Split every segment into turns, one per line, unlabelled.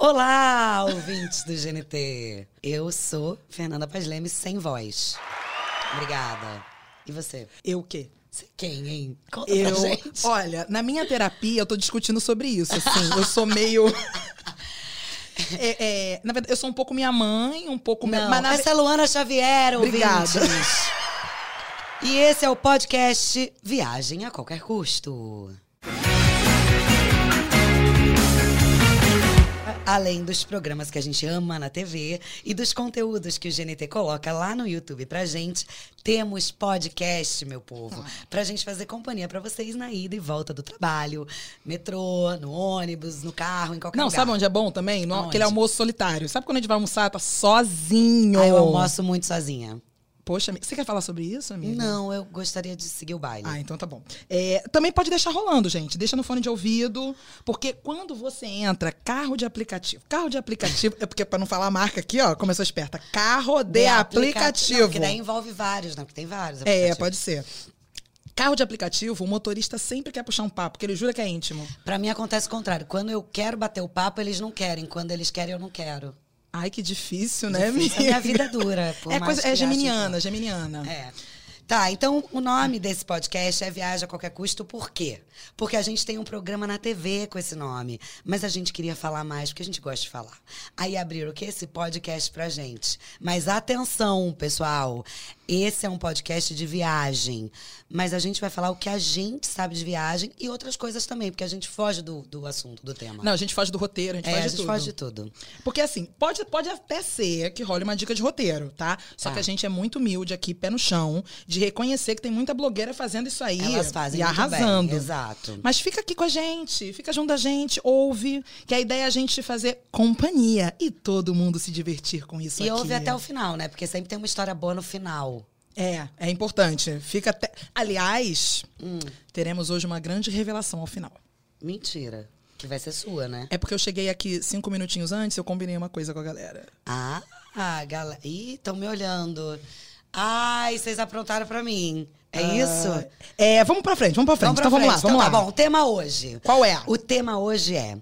Olá, ouvintes do GNT. Eu sou Fernanda Paz Leme, sem voz. Obrigada. E você?
Eu o quê?
Você quem, hein? Conta
Eu,
pra gente.
olha, na minha terapia eu tô discutindo sobre isso, assim. eu sou meio. É, é, na verdade, eu sou um pouco minha mãe, um pouco minha.
Não,
Mas na
essa é Luana Xavier,
Obrigada.
ouvintes. E esse é o podcast Viagem a Qualquer Custo. Além dos programas que a gente ama na TV e dos conteúdos que o GNT coloca lá no YouTube pra gente, temos podcast, meu povo, pra gente fazer companhia pra vocês na ida e volta do trabalho, metrô, no ônibus, no carro, em qualquer
Não,
lugar.
sabe onde é bom também? No, aquele almoço solitário. Sabe quando a gente vai almoçar, tá sozinho?
Ah, eu almoço muito sozinha.
Poxa, você quer falar sobre isso, amiga?
Não, eu gostaria de seguir o baile.
Ah, então tá bom. É, também pode deixar rolando, gente. Deixa no fone de ouvido. Porque quando você entra, carro de aplicativo. Carro de aplicativo. é porque, pra não falar a marca aqui, ó, começou esperta. Carro de aplicativo.
Não, que daí envolve vários, não, porque tem vários
É, pode ser. Carro de aplicativo, o motorista sempre quer puxar um papo, porque ele jura que é íntimo.
Pra mim acontece o contrário. Quando eu quero bater o papo, eles não querem. Quando eles querem, eu não quero.
Ai, que difícil, né,
Difícil. Minha vida é dura.
É, coisa,
que
é
achem que
geminiana,
não.
geminiana.
É. Tá, então o nome desse podcast é Viagem a Qualquer Custo, por quê? Porque a gente tem um programa na TV com esse nome, mas a gente queria falar mais, porque a gente gosta de falar. Aí abriram o que? Esse podcast pra gente. Mas atenção, pessoal, esse é um podcast de viagem, mas a gente vai falar o que a gente sabe de viagem e outras coisas também, porque a gente foge do, do assunto, do tema.
Não, a gente foge do roteiro, a gente
é,
foge
a
de
gente
tudo.
foge de tudo.
Porque assim, pode, pode até ser que role uma dica de roteiro, tá? Só
Tá.
que a gente é muito humilde aqui, pé no chão, de reconhecer que tem muita blogueira fazendo isso aí
Elas fazem
e arrasando.
bem, exato.
Mas fica aqui com a gente, fica junto da gente, ouve, que a ideia é a gente fazer companhia e todo mundo se divertir com isso
E
aqui.
ouve até o final, né? Porque sempre tem uma história boa no final.
É, é importante. Fica até. Aliás,
Hum.
teremos hoje uma grande revelação ao final.
Mentira. Que vai ser sua, né?
É porque eu cheguei aqui cinco minutinhos antes, eu combinei uma coisa com a galera.
Ah, ah galera. Ih, estão me olhando. Ai, vocês aprontaram pra mim. É isso?
É, vamos pra frente, vamos pra frente.
pra
então vamos lá,
frente.
vamos
Então
lá.
Tá bom, o tema hoje.
Qual é?
O tema hoje é.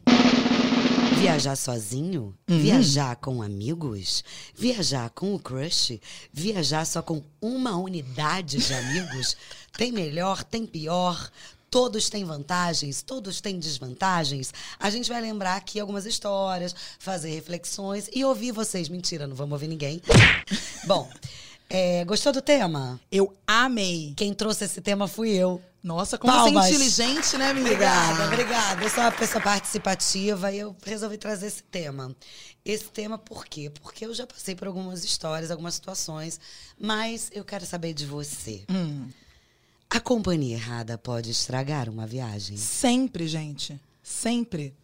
Viajar sozinho?
Uhum.
Viajar com amigos? Viajar com o crush? Viajar só com uma unidade de amigos? tem melhor, tem pior? Todos têm vantagens, todos têm desvantagens. A gente vai lembrar aqui algumas histórias, fazer reflexões e ouvir vocês. Mentira, não vamos ouvir ninguém. Bom, é, gostou do tema?
Eu amei.
Quem trouxe esse tema fui eu.
Nossa, como
Palmas.
você é inteligente, né, amiga?
Obrigada, obrigada. Eu sou uma pessoa participativa e eu resolvi trazer esse tema. Esse tema por quê? Porque eu já passei por algumas histórias, algumas situações, mas eu quero saber de você.
Hum,
A companhia errada pode estragar uma viagem?
sempre, gente. Sempre.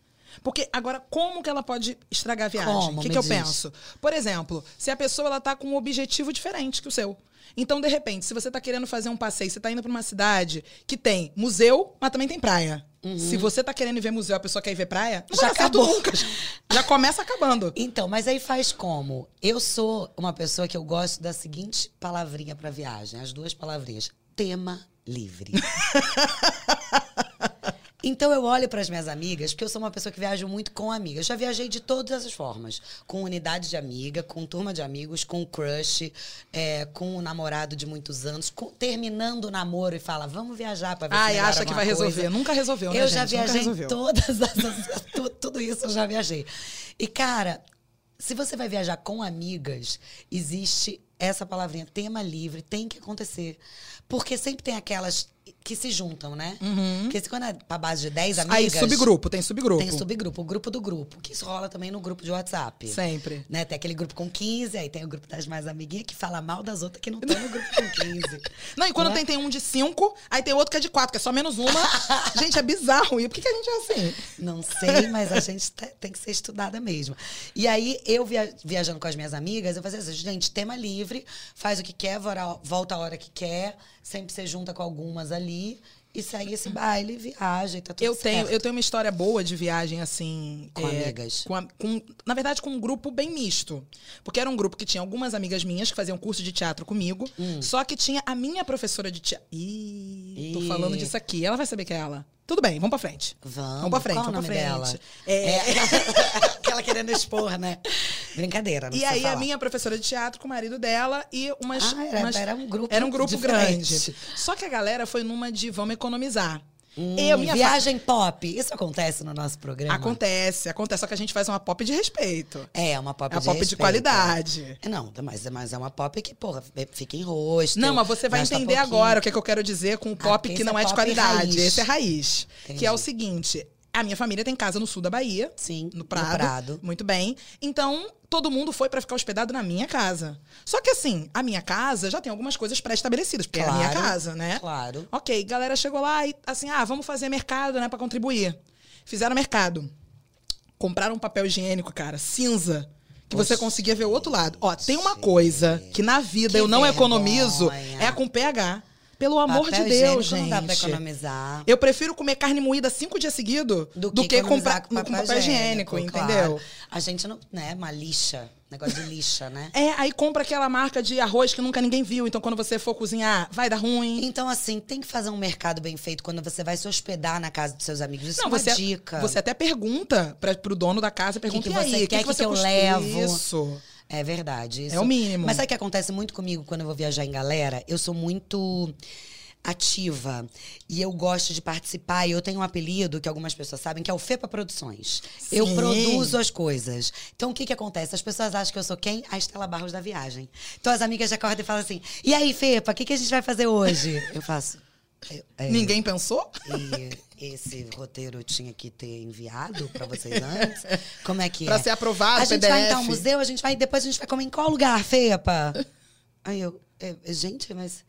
Porque agora, como que ela pode estragar a viagem? O que, que eu
diz.
penso? Por exemplo, se a pessoa ela tá com um objetivo diferente que o seu. Então, de repente, se você tá querendo fazer um passeio, você tá indo para uma cidade que tem museu, mas também tem praia. Se você tá querendo ver museu, a pessoa quer ir ver praia,
Uhum. Já acabou.
nunca. Já começa acabando.
Então, mas aí faz como? Eu sou uma pessoa que eu gosto da seguinte palavrinha para viagem, as duas palavrinhas: tema livre. Então eu olho para as minhas amigas, porque eu sou uma pessoa que viajo muito com amigas. Já viajei de todas as formas, com unidade de amiga, com turma de amigos, com crush, é, com um namorado de muitos anos, com- terminando o namoro e fala, vamos viajar para ver se
Ai,
melhora
acha que vai
coisa."
resolver. Nunca resolveu, né,
Eu já
gente? Nunca
viajei todas as. tu- tudo isso eu já viajei. E, cara, se você vai viajar com amigas, existe essa palavrinha, tema livre, tem que acontecer. Porque sempre tem aquelas que se juntam, né? Porque se quando é pra base de 10
Uhum. Aí,
amigas.
subgrupo, tem subgrupo.
Tem subgrupo, o grupo do grupo, que isso rola também no grupo de WhatsApp.
Sempre.
Né? Tem aquele grupo com 15, aí tem o grupo das mais amiguinhas que fala mal das outras que não estão no grupo com 15.
Não, e quando
Não é?
tem, tem um de cinco, aí tem outro que é de quatro, que é só menos uma. gente, é bizarro. E por que, que a gente é assim?
Não sei, mas a gente te- tem que ser estudada mesmo. E aí, eu via- viajando com as minhas amigas, eu fazia assim, gente, tema livre, faz o que quer, volta a hora que quer, sempre você junta com algumas ali e segue esse baile, viaja e tá tudo
Eu
certo.
tenho, eu tenho uma história boa de viagem, assim.
Com
é,
amigas.
com a- com- na verdade, com um grupo bem misto. Porque era um grupo que tinha algumas amigas minhas que faziam curso de teatro comigo. Só que tinha a minha professora de teatro. Ih, tô
Ih.
falando disso aqui. Ela vai saber que é ela. Tudo bem, vamos pra frente.
Vamos,
Vamos pra frente,
qual
vamos pra
dela?
frente. É,
É, aquela querendo expor, né? Brincadeira, não
E aí, a
falar.
minha professora de teatro com o marido dela e umas.
Ah, era-
umas-
era um grupo
Era um grupo
diferente.
grande. Só que a galera foi numa de vamos economizar.
Hum,
eu, minha fa-
viagem pop, isso acontece no nosso programa?
Acontece, acontece. Só que a gente faz uma pop de respeito.
É, uma pop
É uma
de
pop de
respeito.
qualidade.
É, Não, mas, mas é uma pop que, porra, fica em rosto.
Não, mas você vai entender
pouquinho.
agora o que, é que eu quero dizer com o pop
porque
que não
é
é de qualidade.
raiz.
Esse é raiz.
Entendi.
Que é o seguinte: a minha família tem casa no sul da Bahia.
Sim,
No
no
Prado.
Prado.
Muito bem. Então, todo mundo foi pra ficar hospedado na minha casa. Só que assim, a minha casa já tem algumas coisas pré-estabelecidas, porque é a minha
Claro,
casa, né?
Claro.
Ok, galera chegou lá e assim, ah, vamos fazer mercado, né, pra contribuir. Fizeram mercado. Compraram um papel higiênico, cara, cinza. Que você conseguia ver o outro lado. Ó, tem uma coisa que na vida
Que
eu não
vergonha.
economizo, é com PH. Pelo amor
Papel
de Deus,
higiênico
gente.
Não dá pra economizar.
Eu prefiro comer carne moída cinco dias seguidos do, que,
economizar
comprar com papel, higiênico,
claro.
entendeu?
A gente não. Né, uma lixa. Negócio de lixa, né?
É, aí compra aquela marca de arroz que nunca ninguém viu. Então, quando você for cozinhar, vai dar ruim.
Então, assim, tem que fazer um mercado bem feito quando você vai se hospedar na casa dos seus amigos. Isso
Não,
é uma
você,
dica.
você até pergunta pra, pro dono da casa, pergunta
que
e
você
aí, o
quer
que,
que
você
eu levo?
Isso.
É verdade. Isso.
É o mínimo.
Mas sabe o que acontece muito comigo quando eu vou viajar em galera? Eu sou muito ativa e eu gosto de participar. E eu tenho um apelido que algumas pessoas sabem, que é o FEPA Produções. Eu
Sim.
produzo as coisas. Então, o que que acontece? As pessoas acham que eu sou quem? A Estela Barros da viagem. Então, as amigas já acordam e falam assim, e aí, FEPA, o que, que a gente vai fazer hoje? Eu faço... "É, é,
Ninguém pensou?
e esse roteiro eu tinha que ter enviado pra vocês antes. Como é que
Pra
é?
ser aprovado,
A gente
PDF.
vai então ao museu, a gente vai depois a gente vai comer em qual lugar, Fepa? Aí eu, é, gente, mas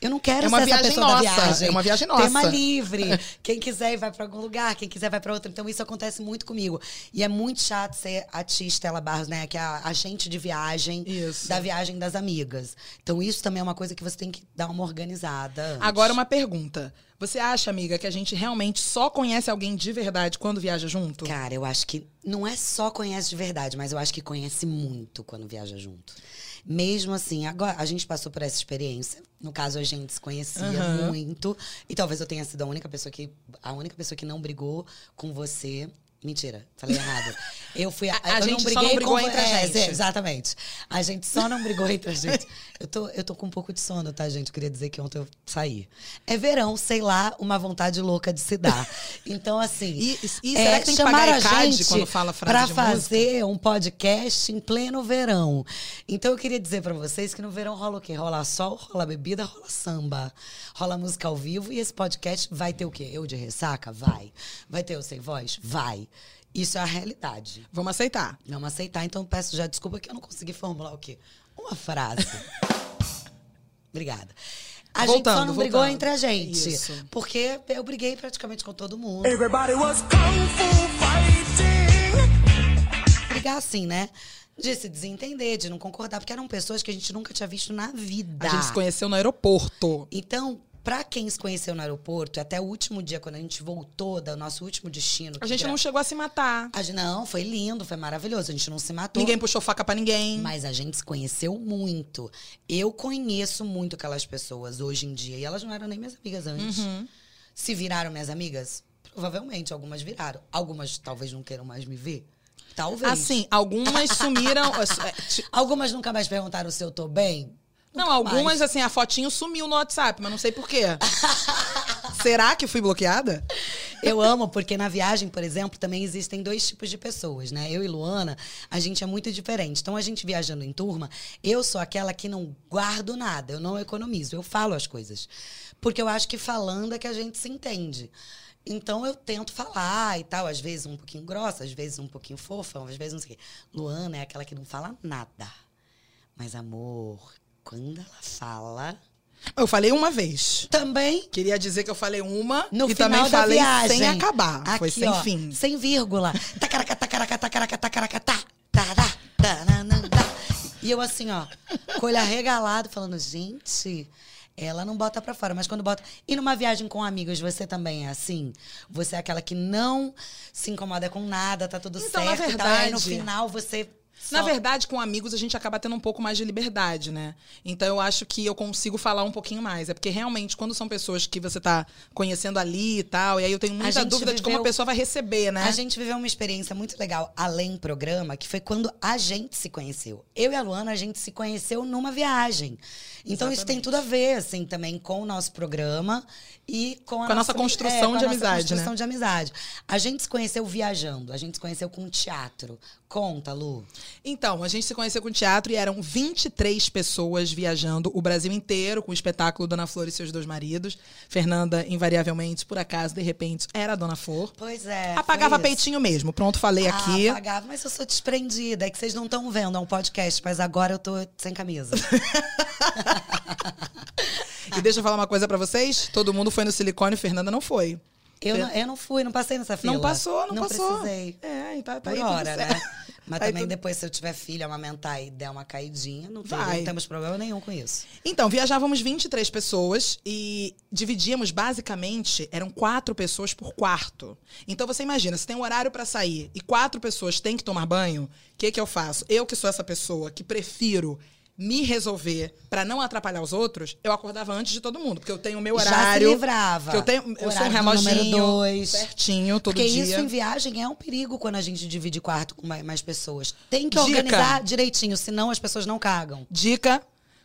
eu não quero
É uma
ser essa
viagem
pessoa da
nossa,
viagem.
é uma viagem nossa.
Tema livre. Quem quiser ir vai pra algum lugar, quem quiser vai pra outro. Então isso acontece muito comigo. E é muito chato ser a tia Estela Barros, né, que é a agente de viagem
Isso.
da viagem das amigas. Então isso também é uma coisa que você tem que dar uma organizada. antes.
Agora, uma pergunta. Você acha, amiga, que a gente realmente só conhece alguém de verdade quando viaja junto?
Cara, eu acho que não é só conhece de verdade, mas eu acho que conhece muito quando viaja junto. Mesmo assim, agora a gente passou por essa experiência. No caso, a gente se conhecia
Aham.
muito. E talvez eu tenha sido a única pessoa que. A única pessoa que não brigou com você. Mentira, falei errado. Eu fui.
A- a
eu
gente
não
só não
briguei
brigou
com,
entre a
é,
gente.
é, exatamente. A gente só não brigou entre a gente. Eu tô, eu tô com um pouco de sono, tá, gente? Eu queria dizer que ontem eu saí. É verão, sei lá, uma vontade louca de se dar. Então, assim.
E- e será que tem que pagar
a gente
quando fala frase
pra
de música?
fazer um podcast em pleno verão. Então eu queria dizer pra vocês que no verão rola o quê? Rola sol, rola bebida, rola samba, rola música ao vivo e esse podcast vai ter o quê? Eu de ressaca? Vai. Vai ter eu sem voz? Vai. Isso é a realidade.
Vamos aceitar.
Vamos aceitar, então peço já desculpa que eu não consegui formular o quê? Uma frase. Obrigada. A gente
Voltando,
só não brigou
voltando.
entre a gente.
Isso.
Porque eu briguei praticamente com todo mundo.
Everybody was kung fu fighting.
brigar assim, né? De se desentender, de não concordar, porque eram pessoas que a gente nunca tinha visto na vida.
A gente se conheceu no aeroporto.
Então, pra quem se conheceu no aeroporto, até o último dia, quando a gente voltou do nosso último destino.
A gente
gra-
não chegou a se matar.
A gente- Não, foi lindo, foi maravilhoso. A gente não se matou.
Ninguém puxou faca pra ninguém.
Mas a gente se conheceu muito. Eu conheço muito aquelas pessoas hoje em dia. E elas não eram nem minhas amigas antes.
Uhum.
Se viraram minhas amigas, provavelmente algumas viraram. Algumas talvez não queiram mais me ver. Talvez.
Assim, algumas sumiram. é, ti-
Algumas nunca mais perguntaram se eu tô bem.
Não,
Nunca
algumas,
mais.
assim, a fotinho sumiu no WhatsApp, mas não sei por quê. Será que fui bloqueada?
Eu amo, porque na viagem, por exemplo, também existem dois tipos de pessoas, né? Eu e Luana, a gente é muito diferente. Então, a gente viajando em turma, eu sou aquela que não guardo nada, eu não economizo, eu falo as coisas. Porque eu acho que falando é que a gente se entende. Então, eu tento falar e tal, às vezes um pouquinho grossa, às vezes um pouquinho fofa, às vezes não sei o quê. Luana é aquela que não fala nada. Mas, amor, quando ela fala.
Eu falei uma vez.
Também
Queria dizer que eu falei uma
no
e
final
também
da
falei
viagem.
sem acabar. Foi
Aqui,
sem
ó,
fim.
Sem vírgula. Tacaraca, tacaraca, tacaraca, tacaraca, tá. Tará, taranã, tá. E eu assim, ó, com o olho arregalado, falando, gente, Ela não bota pra fora, mas quando bota. E numa viagem com amigos, você também é assim? Você é aquela que não se incomoda com nada, tá tudo
Então, na
certo e tal. E aí no
verdade-
final você.
Na
só-
verdade, com amigos a gente acaba tendo um pouco mais de liberdade, né? Então eu acho que eu consigo falar um pouquinho mais. É porque realmente, quando são pessoas que você tá conhecendo ali e tal, e aí eu tenho muita dúvida de como a
viveu-
pessoa vai receber, né?
A gente viveu uma experiência muito legal além programa, que foi quando a gente se conheceu. Eu e a Luana, a gente se conheceu numa viagem. Então isso tem tudo a ver, assim, também com o nosso programa e com a,
Com a nossa construção
a
de
nossa
amizade,
construção
né?
de amizade. A gente se conheceu viajando, a gente se conheceu com teatro. Conta, Lu.
Então, a gente se conheceu com teatro e eram 23 pessoas viajando o Brasil inteiro com o espetáculo Dona Flor e seus dois maridos. Fernanda, invariavelmente, por acaso, de repente, era a Dona Flor.
Pois é.
Apagava peitinho mesmo. Pronto, falei aqui.
Ah, apagava, mas eu sou desprendida. É que vocês não estão vendo, é um podcast, mas agora eu tô sem camisa.
E deixa eu falar uma coisa pra vocês. Todo mundo foi no silicone, Fernanda não foi.
Eu não, eu não fui, não passei nessa fila.
Não passou, não,
não
passou.
precisei.
É, e tá, tá
Por
aí
hora, né? Mas
aí
também
tudo-
depois, se eu tiver filho, amamentar e der uma caidinha, não, tem, não temos problema nenhum com isso.
Então, viajávamos 23 pessoas e dividíamos basicamente, eram quatro pessoas por quarto. Então você imagina, se tem um horário pra sair e quatro pessoas têm que tomar banho, o que que eu faço? Eu que sou essa pessoa que prefiro me resolver pra não atrapalhar os outros, eu acordava antes de todo mundo, porque eu tenho o meu
Já se
horário.
livrava.
Eu tenho, eu sou um
Horário
reloginho
dois.
certinho todo
Porque
dia.
isso em viagem é um perigo quando a gente divide quarto com mais, pessoas. Tem que
Dica.
organizar direitinho, senão as pessoas não cagam.
Dica: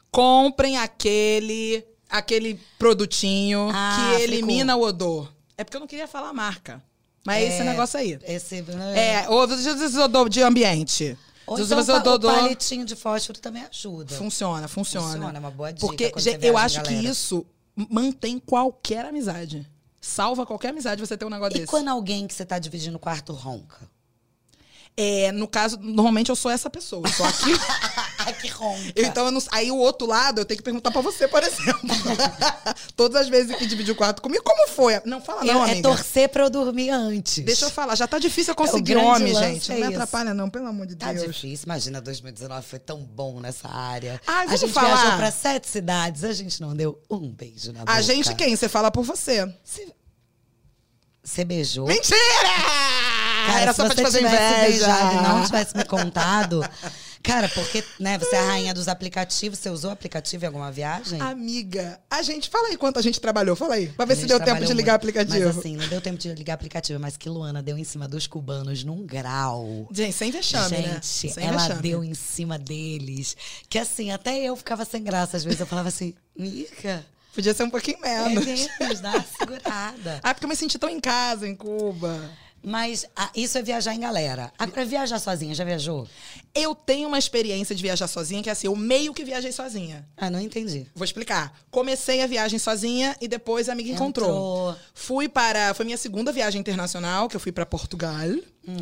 comprem aquele aquele produtinho
Ah,
que elimina
fricô.
o odor. É porque eu não queria falar a marca. Mas é esse negócio aí.
Esse,
É, o desodor de ambiente.
Ou então, o pa- o
Desodor-
palitinho de fósforo também ajuda.
Funciona, funciona.
Funciona, é uma boa dica
Porque
você
eu acho que isso mantém qualquer amizade. Salva qualquer amizade você ter um negócio
E
desse.
quando alguém que você tá dividindo o quarto ronca?
É, no caso, normalmente eu sou essa pessoa. Aqui.
Ai, que ronca.
Então, eu não- aí o outro lado eu tenho que perguntar pra você, por exemplo. Todas as vezes que dividiu o quarto comigo, como foi? Não fala não,
Eu- é
amiga.
torcer pra eu dormir antes.
Deixa eu falar, já tá difícil eu conseguir homem, gente.
é
Não me
isso.
atrapalha não, pelo amor de
Tá
Deus.
difícil. Imagina, 2019 foi tão bom nessa área.
Ai,
a gente
falar.
viajou pra sete cidades, a gente não deu um beijo na boca.
A gente quem? Você fala por você.
Você beijou?
Mentira!
Cara,
Era
se
só pra
você
te fazer
tivesse
inveja.
beijado e não tivesse me contado... Cara, porque, né, você é a rainha dos aplicativos. Você usou aplicativo em alguma viagem?
Amiga, a gente, fala aí quanto a gente trabalhou, fala aí. Pra ver se
gente
deu tempo de ligar o aplicativo.
Mas assim, não deu tempo de ligar aplicativo. Mas que Luana deu em cima dos cubanos num grau.
Gente, sem vexame, né?
Gente,
Sem
ela
vexame.
deu em cima deles. Que assim, até eu ficava sem graça. Às vezes eu falava assim, Mica,
Podia ser um pouquinho
é
menos.
menos, dá uma segurada.
Ah, porque eu me senti tão em casa, em Cuba.
Mas ah, isso é viajar em galera. Agora, viajar sozinha, já viajou?
Eu tenho uma experiência de viajar sozinha, que é assim, eu meio que viajei sozinha.
Ah, não entendi.
Vou explicar. Comecei a viagem sozinha e depois a amiga encontrou.
Entrou.
Fui para. Foi minha segunda viagem internacional, que eu fui para Portugal.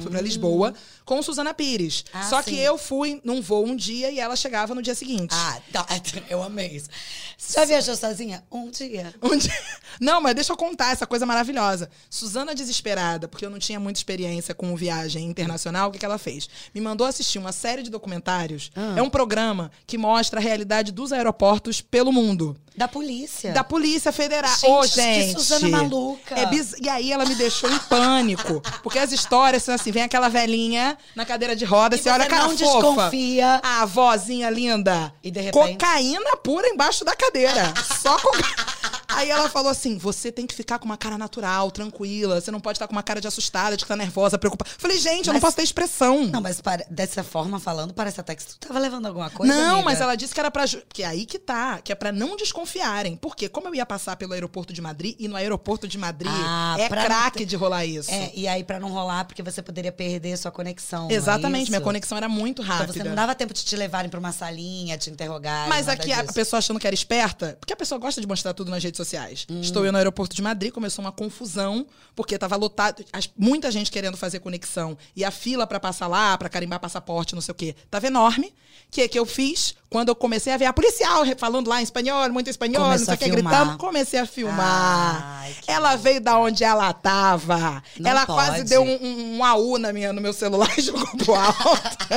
Fui para Lisboa, com Suzana Pires.
Ah,
Só
sim.
que eu fui num voo um dia e ela chegava no dia seguinte.
Ah, tá, eu amei isso. Você já viajou sozinha? Um dia.
Um dia- Não, mas deixa eu contar essa coisa maravilhosa. Suzana desesperada, porque eu não tinha muita experiência com viagem internacional, o que, que ela fez? Me mandou assistir uma série de documentários.
Ah.
É um programa que mostra a realidade dos aeroportos pelo mundo.
Da polícia.
Da Polícia Federal.
Gente, que
gente.
Suzana maluca.
É biz... E aí ela me deixou em pânico. Porque as histórias são assim: vem aquela velhinha na cadeira de roda,
E
você olha a cara
não
fofa.
desconfia.
A vozinha linda.
E de repente?
Cocaína pura embaixo da cadeira. Só cocaína. Aí ela falou assim: você tem que ficar com uma cara natural, tranquila. Você não pode estar com uma cara de assustada, de que tá nervosa, preocupada. Falei, gente, eu não posso ter expressão.
Não, mas pare- dessa forma falando, parece até que tu tava levando alguma coisa.
Não,
amiga.
mas ela disse que era pra. Que é aí que tá. Que é pra não desconfiarem. Porque, como eu ia passar pelo aeroporto de Madrid, e no aeroporto de Madrid
Ah,
é craque
ter-
de rolar isso.
É, e aí pra não rolar, porque você poderia perder sua conexão. é
Exatamente, minha
isso?
conexão era muito rápida.
Então você não dava tempo de te levarem pra uma salinha, te interrogar.
Mas
nada
aqui a
disso.
pessoa achando que era esperta, porque a pessoa gosta de mostrar tudo nas redes sociais.
Hum.
Estou eu no aeroporto de Madrid, começou uma confusão, porque tava lotado, as- muita gente querendo fazer conexão. E a fila para passar lá, para carimbar passaporte, não sei o quê, tava enorme. O que que eu fiz? Quando eu comecei a ver a policial falando lá em espanhol, muito espanhol,
Começou
não sei
a
o que, gritando, comecei a filmar.
Ai,
ela veio da onde ela tava.
Não
ela
pode.
quase deu um, um, um AU na minha, no meu celular e jogou pro alto.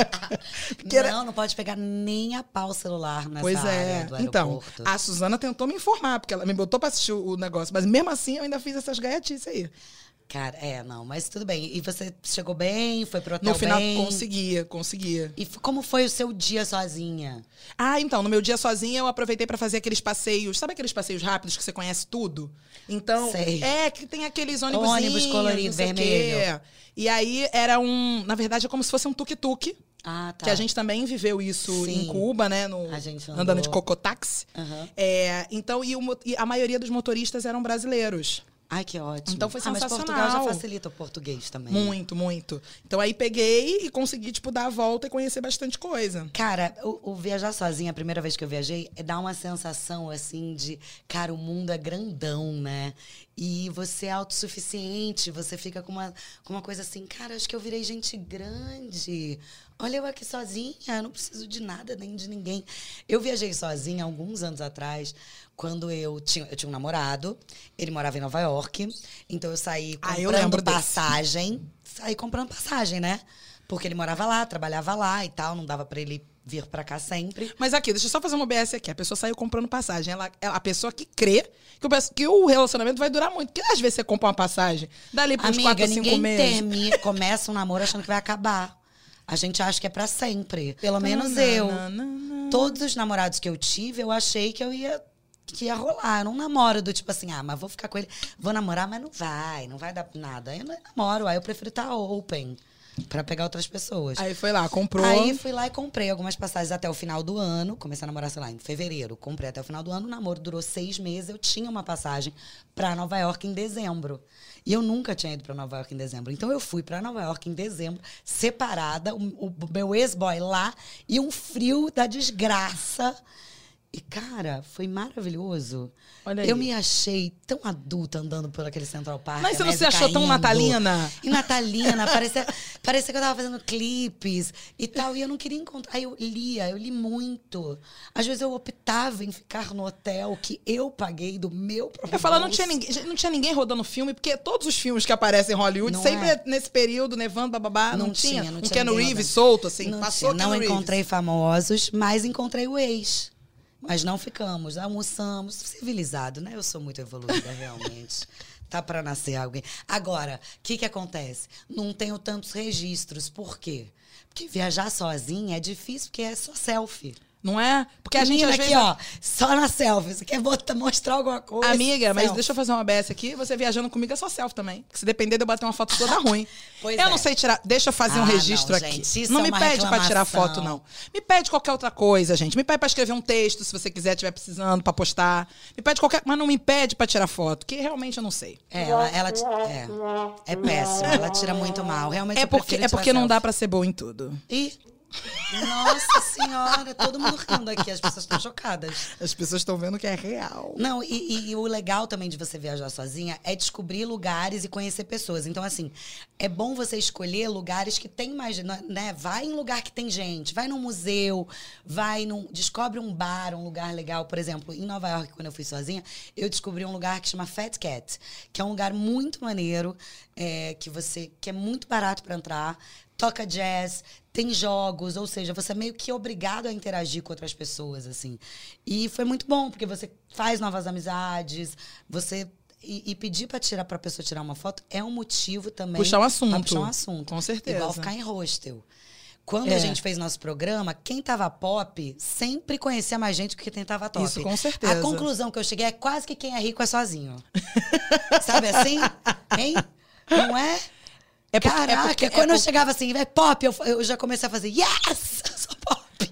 Era-
Não, não pode pegar nem a pau o celular nessa
Pois é. Então, a Suzana tentou me informar, porque ela me botou pra assistir o negócio. Mas mesmo assim, eu ainda fiz essas gaiatices aí.
Cara, é, não, mas tudo bem. E você chegou bem, foi pro hotel
No final,
bem?
conseguia, conseguia.
E como foi o seu dia sozinha?
Ah, então, no meu dia sozinha, eu aproveitei pra fazer aqueles passeios. Sabe aqueles passeios rápidos que você conhece tudo? Então,
Sei.
é que tem aqueles ônibus
Ônibus colorido, vermelho.
E aí era um, na verdade, é como se fosse um tuk-tuk.
Ah, tá.
Que a gente também viveu isso
Sim.
em Cuba, né? No,
A gente
andando de cocotáxi.
Aham.
É, então, e, o e a maioria dos motoristas eram brasileiros.
Ai, que ótimo.
Então foi
ah, mas Portugal
sensacional.
já facilita o português também.
Muito, muito. Então aí peguei e consegui, tipo, dar a volta e conhecer bastante coisa.
Cara, o, o viajar sozinha, a primeira vez que eu viajei, é dar uma sensação assim de, cara, o mundo é grandão, né? E você é autossuficiente, você fica com uma, com uma coisa assim, cara, acho que eu virei gente grande. Olha eu aqui sozinha, eu não preciso de nada nem de ninguém. Eu viajei sozinha alguns anos atrás, quando eu tinha, eu tinha um namorado, ele morava em Nova York, então eu saí
Ah, eu
comprando
lembro desse.
passagem, saí comprando passagem, né? Porque ele morava lá, trabalhava lá e tal, não dava pra ele vir pra cá sempre.
Mas aqui, deixa eu só fazer uma OBS aqui. A pessoa saiu comprando passagem. Ela, ela- a pessoa que crê que o, que o relacionamento vai durar muito. Porque às vezes você compra uma passagem, dali para uns
Amiga,
4 ou 5
ninguém
meses.
termina, começa um namoro achando que vai acabar. A gente acha que é pra sempre. Pelo menos eu.
Tananana.
Todos os namorados que eu tive, eu achei que eu ia que ia rolar. Eu não namoro do tipo assim, ah, mas vou ficar com ele. Vou namorar, mas não vai, não vai dar nada. Eu não namoro, aí eu prefiro estar open pra pegar outras pessoas.
Aí foi lá, comprou.
Aí fui lá e comprei algumas passagens até o final do ano. Comecei a namorar, sei lá, em fevereiro. Comprei até o final do ano. O namoro durou seis meses. Eu tinha uma passagem pra Nova York em dezembro. E eu nunca tinha ido pra Nova York em dezembro. Então eu fui pra Nova York em dezembro, separada, o, o meu ex-boy lá e um frio da desgraça. E, cara, foi maravilhoso.
Olha aí.
Eu me achei tão adulta andando por aquele Central Park.
Mas você não
a
se achou tão natalina?
E natalina, parecia, parecia que eu tava fazendo clipes e tal, e eu não queria encontrar. Aí eu lia, eu li muito. Às vezes eu optava em ficar no hotel que eu paguei do meu próprio
Eu falo, não tinha, ninguém, não tinha ninguém rodando filme, porque todos os filmes que aparecem em Hollywood,
Não
sempre
é.
é nesse período, nevando, bababá, não, tinha.
não
um
tinha
Keanu Reeves
rodando.
solto, assim,
não
passou
tinha. Não encontrei famosos, mas encontrei o ex. Mas não ficamos, almoçamos, civilizado, né? Eu sou muito evoluída, realmente. Tá pra nascer alguém. Agora, o que que acontece? Não tenho tantos registros. Por quê? Porque viajar sozinha é difícil, porque é só selfie.
Não é? Porque a gente,
Menina
às
aqui,
vezes...
ó, só na selfie. Você quer botar, mostrar alguma coisa?
Amiga, mas
selfie.
deixa eu fazer uma ABS aqui. Você viajando comigo é só selfie também. Se depender de eu bater uma foto dá ruim.
Pois
eu
é.
não sei tirar. Deixa eu fazer um
Ah,
registro
não,
aqui.
gente, isso
não
é
me pede pra tirar foto, não. Me pede qualquer outra coisa, gente. Me pede pra escrever um texto, se você quiser, tiver precisando, pra postar. Me pede qualquer. Mas não me pede pra tirar foto, que realmente eu não sei.
É, ela, ela é, é péssimo. Ela tira muito mal. Realmente
É porque, é porque não
selfie.
dá pra ser boa em tudo.
Ih, nossa senhora, todo mundo rindo aqui, as pessoas estão chocadas.
As pessoas estão vendo que é real.
Não, e, e- e o legal também de você viajar sozinha é descobrir lugares e conhecer pessoas. Então, assim, é bom você escolher lugares que tem mais, né? Vai em lugar que tem gente, vai num museu, vai num. Descobre um bar, um lugar legal. Por exemplo, em Nova York, quando eu fui sozinha, eu descobri um lugar que chama Fat Cat, que é um lugar muito maneiro, é, que você. que é muito barato para entrar. Toca jazz, tem jogos, ou seja, você é meio que obrigado a interagir com outras pessoas, assim. E foi muito bom, porque você faz novas amizades, você. E, e pedir pra tirar pra pessoa tirar uma foto é um motivo também.
Puxar um assunto.
puxar um assunto.
Com certeza.
Igual ficar em hostel. Quando
É.
a gente fez nosso programa, quem tava pop sempre conhecia mais gente do que quem tava top.
Isso, com certeza.
A conclusão que eu cheguei é quase que quem é rico é sozinho. Sabe assim? Hein? Não é?
É porque- é
Caraca,
porque- é
quando eu
por-
chegava assim, é pop, eu, eu já comecei a fazer, yes! Eu sou pop!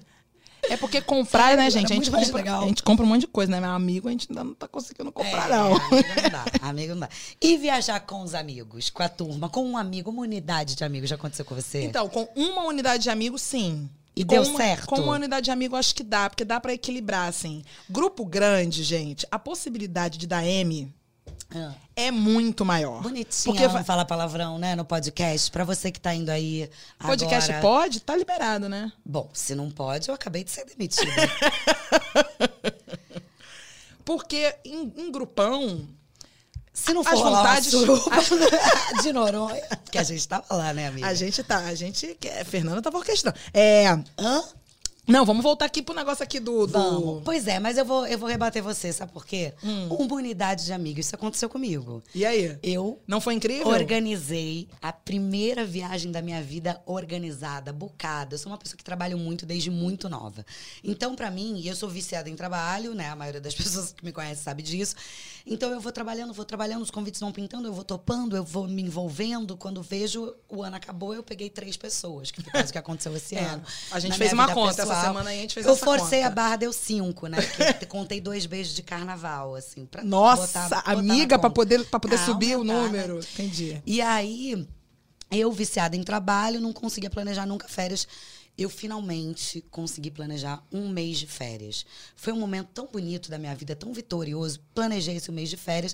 É porque comprar,
Sério,
né, gente?
era
A gente, compra,
legal.
a gente compra um monte de coisa, né? Meu amigo, a gente ainda não tá conseguindo comprar,
É,
não.
Amigo não dá. Amigo não dá. E viajar com os amigos, com a turma, com um amigo, uma unidade de amigos, já aconteceu com você?
Então, com uma unidade de amigos, sim.
E deu
Com uma-
certo?
Com uma unidade de amigo, eu acho que dá, porque dá pra equilibrar, assim. Grupo grande, gente, a possibilidade de dar M. é muito maior.
Bonitinha,
Porque
não fala palavrão, né, no podcast. Pra você que tá indo aí
podcast
agora...
pode? Tá liberado, né?
Bom, se não pode, eu acabei de ser demitida.
Porque em, em grupão,
Se não
As
for uma
vontades-
de Noronha, que a gente tava lá, né, amiga?
a gente tá, a gente. Fernanda tá orquestrando. É.
Hã?
Não, vamos voltar aqui pro negócio aqui do. do-
Vamos. Pois é, mas eu vou, eu vou rebater você, sabe por quê?
Hum.
Uma unidade de amigos, isso aconteceu comigo.
E aí?
Eu
Não foi incrível?
organizei a primeira viagem da minha vida organizada, bucada. Eu sou uma pessoa que trabalho muito desde muito nova. Então, pra mim, e eu sou viciada em trabalho, né? A maioria das pessoas que me conhecem sabe disso. Então, eu vou trabalhando, vou trabalhando, os convites vão pintando, eu vou topando, eu vou me envolvendo. Quando vejo o ano acabou, eu peguei três pessoas, que foi quase o que aconteceu esse
É,
ano.
a gente
Na
fez uma conta, essa semana a gente fez
Eu
essa
forcei
conta.
a barra, deu cinco, né? Porque eu contei dois beijos de carnaval, assim. Pra
Nossa,
botar- botar
amiga, pra
conta.
poder, pra poder
Ah,
subir o
né?
número. Entendi.
E aí, eu viciada em trabalho, não conseguia planejar nunca férias. Eu finalmente consegui planejar um mês de férias. Foi um momento tão bonito da minha vida, tão vitorioso. Planejei esse mês de férias.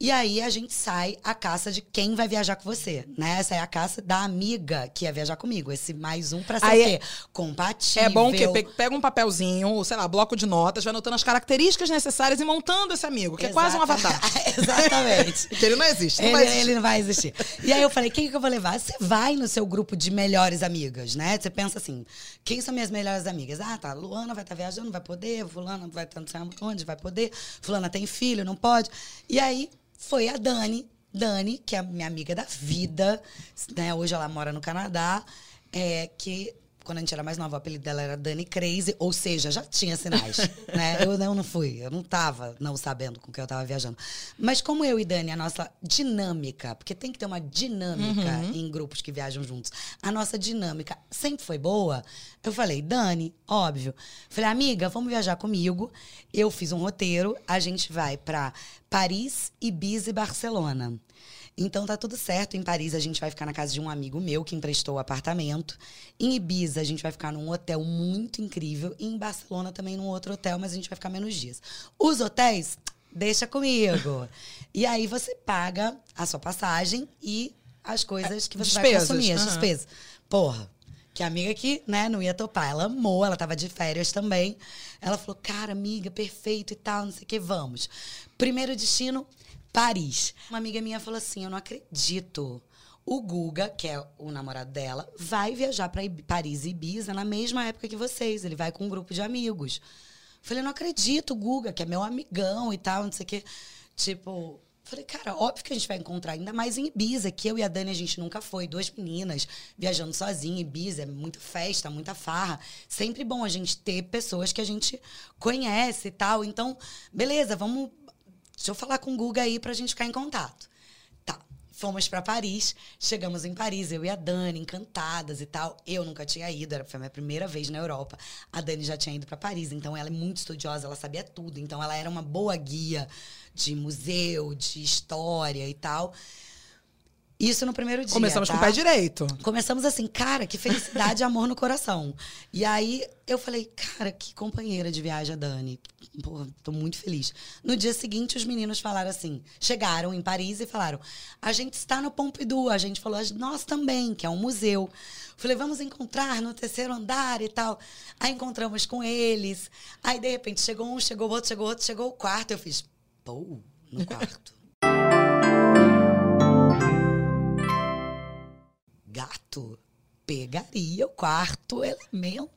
E aí a gente sai à caça de quem vai viajar com você, né? Essa é a caça da amiga que ia viajar comigo. Esse mais um pra ser
Aí é-
compatível.
É bom que pe- pega um papelzinho, ou sei lá, bloco de notas, vai anotando as características necessárias e montando esse amigo, que é quase um avatar.
Exatamente.
que ele não existe. Não
Ele,
vai existir.
ele não vai existir. E aí eu falei, quem que eu vou levar? Você vai no seu grupo de melhores amigas, né? Você pensa assim, quem são minhas melhores amigas? Ah, tá, Luana vai estar viajando, vai poder. Fulana vai estar não sei onde, vai poder. Fulana tem filho, não pode. E aí foi a Dani, Dani, que é minha amiga da vida, né? Hoje ela mora no Canadá, é, que... Quando a gente era mais nova, o apelido dela era Dani Crazy, ou seja, já tinha sinais, né? Eu não, não fui, eu não tava não sabendo com quem eu tava viajando. Mas como eu e Dani, a nossa dinâmica, porque tem que ter uma dinâmica em grupos que viajam juntos. A nossa dinâmica sempre foi boa. Eu falei, Dani, óbvio. Falei, amiga, vamos viajar comigo. Eu fiz um roteiro, a gente vai pra Paris, Ibiza e Barcelona. Então tá tudo certo. Em Paris a gente vai ficar na casa de um amigo meu que emprestou o apartamento. Em Ibiza a gente vai ficar num hotel muito incrível. E em Barcelona também num outro hotel, mas a gente vai ficar menos dias. Os hotéis, deixa comigo. e aí você paga a sua passagem e as coisas que você vai
Despesas,
consumir, as
aham.
despesas. Porra. Que a amiga que, né, não ia topar. Ela amou, ela tava de férias também. Ela falou, cara, amiga, perfeito e tal, não sei o que, vamos. Primeiro destino, Paris. Uma amiga minha falou assim: eu não acredito. O Guga, que é o namorado dela, vai viajar para Paris e Ibiza na mesma época que vocês. Ele vai com um grupo de amigos. Falei, não acredito, Guga, que é meu amigão e tal, não sei o quê. Tipo, falei, cara, óbvio que a gente vai encontrar, ainda mais em Ibiza, que eu e a Dani a gente nunca foi. Duas meninas viajando sozinha, Ibiza, é muita festa, muita farra. Sempre bom a gente ter pessoas que a gente conhece e tal. Então, beleza, vamos. Deixa eu falar com o Guga aí pra gente ficar em contato. Tá. Fomos pra Paris, chegamos em Paris, eu e a Dani, encantadas e tal. Eu nunca tinha ido, era, foi a minha primeira vez na Europa. A Dani já tinha ido pra Paris, então ela é muito estudiosa, ela sabia tudo. Então ela era uma boa guia de museu, de história e tal. Isso no primeiro dia.
Começamos
tá?
com o pé direito.
Começamos assim, cara, que felicidade e amor no coração. E aí eu falei, cara, que companheira de viagem a Dani. Porra, tô muito feliz. No dia seguinte, os meninos falaram assim: chegaram em Paris e falaram: a gente está no Pompidou. A gente falou, nós também, que é um museu. Falei, vamos encontrar no terceiro andar e tal. Aí encontramos com eles. Aí, de repente, chegou um, chegou outro, chegou outro, chegou o quarto. Eu fiz, pô, no quarto. Gato pegaria o quarto elemento.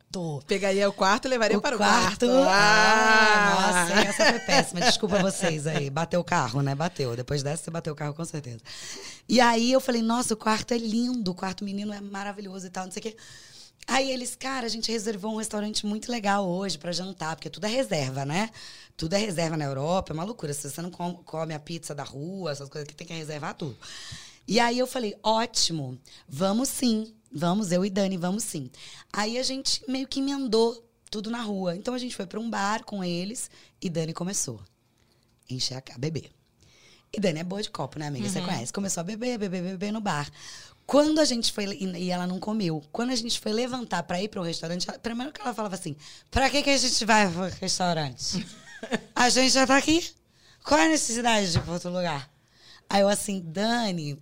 Pegaria o quarto e levaria
O
para o
quarto.
quarto.
Ah, nossa, essa foi péssima. Desculpa vocês aí. Bateu o carro, né? Bateu. Depois dessa, você bateu o carro, com certeza. E aí eu falei, nossa, o quarto é lindo, o quarto menino é maravilhoso e tal, não sei o quê. Aí eles, cara, a gente reservou um restaurante muito legal hoje pra jantar, porque tudo é reserva, né? Tudo é reserva na Europa, é uma loucura. Se você não com- come a pizza da rua, essas coisas que tem que reservar tudo. E aí eu falei, ótimo, vamos sim. Vamos, eu e Dani, vamos sim. Aí a gente meio que emendou tudo na rua. Então a gente foi pra um bar com eles e Dani começou a encher a, a beber. E Dani é boa de copo, né, amiga? Você conhece. Começou a beber, beber, beber no bar. Quando a gente foi. E ela não comeu. Quando a gente foi levantar pra ir pro restaurante, ela- primeiro que ela falava assim: pra que, que a gente vai pro restaurante? A gente já tá aqui. Qual é a necessidade de ir pra outro lugar? Aí eu assim, Dani.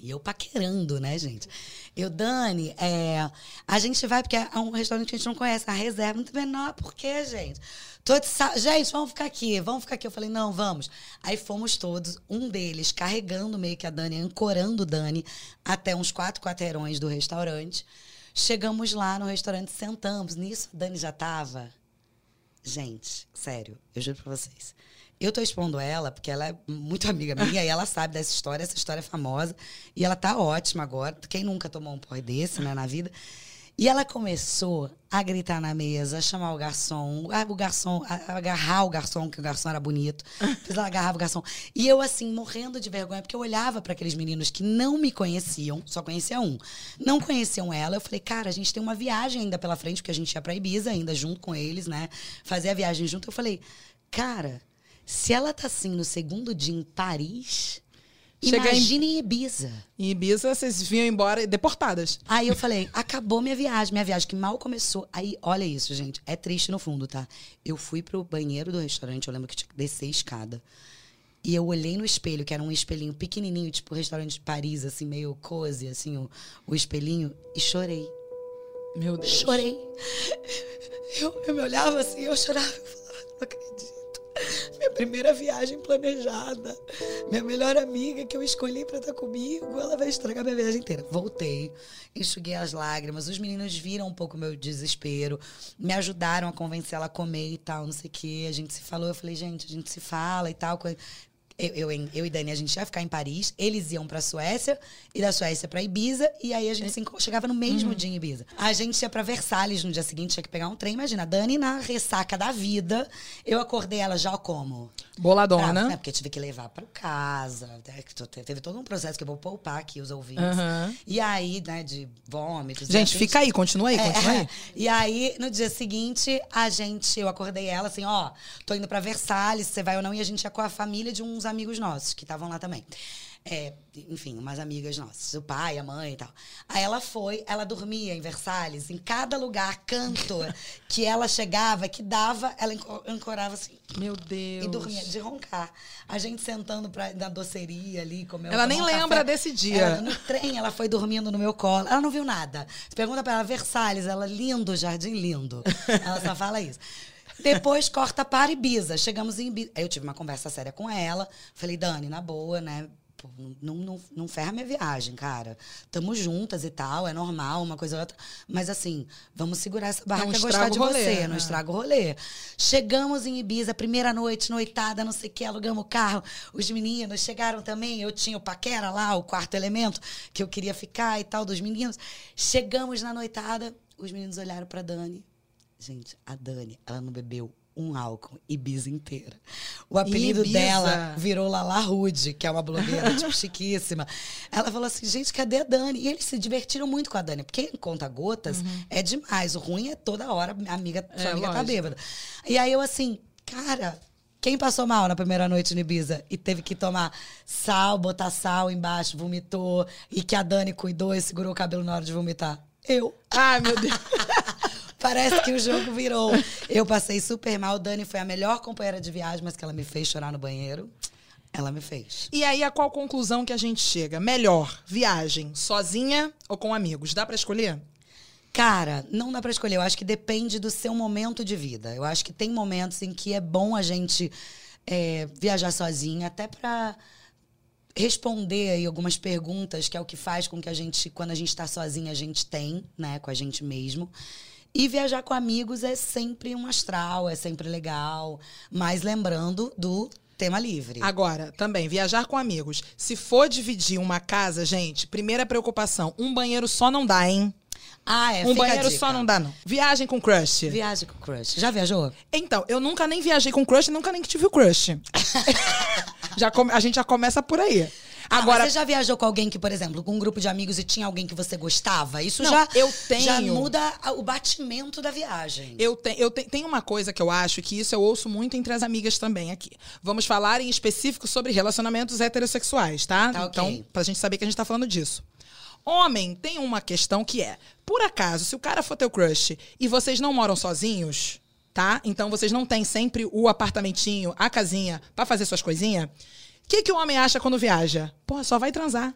E eu paquerando, né, gente? Eu, Dani, é, a gente vai porque é um restaurante que a gente não conhece, a reserva muito menor. Por quê, gente? Tô de Gente, vamos ficar aqui, vamos ficar aqui. Eu falei, não, vamos. Aí fomos todos, um deles carregando meio que a Dani, ancorando Dani até uns quatro quarteirões do restaurante. Chegamos lá no restaurante, sentamos. Nisso, a Dani já tava Gente, sério, eu juro pra vocês. Eu tô expondo ela porque ela é muito amiga minha e ela sabe dessa história, essa história é famosa. E ela tá ótima agora. Quem nunca tomou um porre desse, né, na vida? E ela começou a gritar na mesa, a chamar o garçom, o garçom, agarrar o garçom, que o garçom era bonito. Ela agarrava o garçom. E eu, assim, morrendo de vergonha, porque eu olhava para aqueles meninos que não me conheciam, só conhecia um. Não conheciam ela. Eu falei, cara, a gente tem uma viagem ainda pela frente, porque a gente ia pra Ibiza ainda junto com eles, né? Fazer a viagem junto. Eu falei, cara, se ela tá assim no segundo dia em Paris,
Chega em-
imagine em Ibiza.
Em Ibiza, vocês vinham embora deportadas.
Aí eu falei, acabou minha viagem, minha viagem que mal começou. Aí, olha isso, gente, é triste no fundo, tá? Eu fui pro banheiro do restaurante, eu lembro que tinha que descer a escada. E eu olhei no espelho, que era um espelhinho pequenininho, tipo restaurante de Paris, assim, meio cozy, assim, o, o espelhinho, e chorei.
Meu Deus.
Chorei. Eu, eu me olhava assim, eu chorava, eu falava, não acredito. Minha primeira viagem planejada. Minha melhor amiga que eu escolhi pra estar comigo, ela vai estragar minha viagem inteira. Voltei, enxuguei as lágrimas. Os meninos viram um pouco meu desespero, me ajudaram a convencer ela a comer e tal, não sei o quê. A gente se falou, eu falei, gente, a gente se fala e tal. Eu, eu, eu e Dani, a gente ia ficar em Paris, eles iam pra Suécia, e da Suécia pra Ibiza, e aí a gente se chegava no mesmo dia em Ibiza. A gente ia pra Versalhes no dia seguinte, tinha que pegar um trem. Imagina, a Dani na ressaca da vida, eu acordei ela já como?
Boladona.
Brava, né? Porque tive que levar pra casa. né, Teve todo um processo que eu vou poupar aqui os ouvintes.
Aham.
E aí, né, de vômitos. de
Gente,
repente-
fica aí, continua aí,
é,
continua aí.
E aí, no dia seguinte, a gente, eu acordei ela assim, ó, tô indo pra Versalhes, você vai ou não? E a gente ia com a família de uns amigos nossos, que estavam lá também. É, enfim, umas amigas nossas, o pai, a mãe e tal. Aí ela foi, ela dormia em Versalhes, em cada lugar, canto, que ela chegava, que dava, ela anco- ancorava assim.
Meu Deus.
E dormia de roncar. A gente sentando pra, na doceria ali, comendo.
Ela nem
um
lembra desse dia.
Ela, no trem, ela foi dormindo no meu colo. Ela não viu nada. Você pergunta pra ela, Versalhes, ela, lindo, jardim lindo. Ela só fala isso. Depois corta para Ibiza. Chegamos em Ibiza. Aí eu tive uma conversa séria com ela. Falei, Dani, na boa, né? Pô, Não, não, não ferra minha viagem, cara. Tamo juntas e tal, é normal, uma coisa ou outra. Mas assim, vamos segurar essa barra
Não
que é gostar de
rolê,
você,
né?
não estraga o rolê. Chegamos em Ibiza, primeira noite, noitada, não sei o que, alugamos o carro. Os meninos chegaram também, eu tinha o paquera lá, o quarto elemento, que eu queria ficar e tal, dos meninos. Chegamos na noitada, os meninos olharam pra Dani. Gente, a Dani, ela não bebeu um álcool, Ibiza inteira. O apelido
Ibiza.
dela virou Lala Rude, que é uma blogueira, tipo, chiquíssima. Ela falou assim, gente, cadê a Dani? E eles se divertiram muito com a Dani, porque conta gotas é demais. O ruim é toda hora a amiga, sua
É,
amiga tá
lógico.
bêbada. E aí eu assim, cara, quem passou mal na primeira noite no Ibiza e teve que tomar sal, botar sal embaixo, vomitou, e que a Dani cuidou e segurou o cabelo na hora de vomitar? Eu.
Ai, meu Deus.
Parece que o jogo virou. Eu passei super mal. Dani foi a melhor companheira de viagem, mas que ela me fez chorar no banheiro. Ela me fez.
E aí, a qual conclusão que a gente chega? Melhor, viagem, sozinha ou com amigos? Dá pra escolher?
Cara, não dá pra escolher. Eu acho que depende do seu momento de vida. Eu acho que tem momentos em que é bom a gente é, viajar sozinha, até pra responder aí algumas perguntas, que é o que faz com que a gente, quando a gente tá sozinha, a gente tem, né, com a gente mesmo. E viajar com amigos é sempre um astral, é sempre legal. Mas lembrando do tema livre.
Agora, também, viajar com amigos. Se for dividir uma casa, gente, primeira preocupação, um banheiro só não dá, hein?
Ah, é.
um banheiro só não dá, não. Viagem com crush.
Viagem com crush. Já viajou?
Então, eu nunca nem viajei com crush, nunca nem tive o crush. já come- a gente já começa por aí.
Ah,
Agora,
você já viajou com alguém que, por exemplo, com um grupo de amigos e tinha alguém que você gostava? Isso
Não,
já,
eu
já
tenho.
muda a- o batimento da viagem.
Eu, te, eu te- tenho uma coisa que eu acho que isso eu ouço muito entre as amigas também aqui. Vamos falar em específico sobre relacionamentos heterossexuais, tá?
Tá, ok.
Então, pra gente saber que a gente tá falando disso. Homem tem uma questão que é, por acaso, se o cara for teu crush e vocês não moram sozinhos, tá? Então vocês não têm sempre o apartamentinho, a casinha pra fazer suas coisinhas. O que, que o homem acha quando viaja? Pô, só vai transar.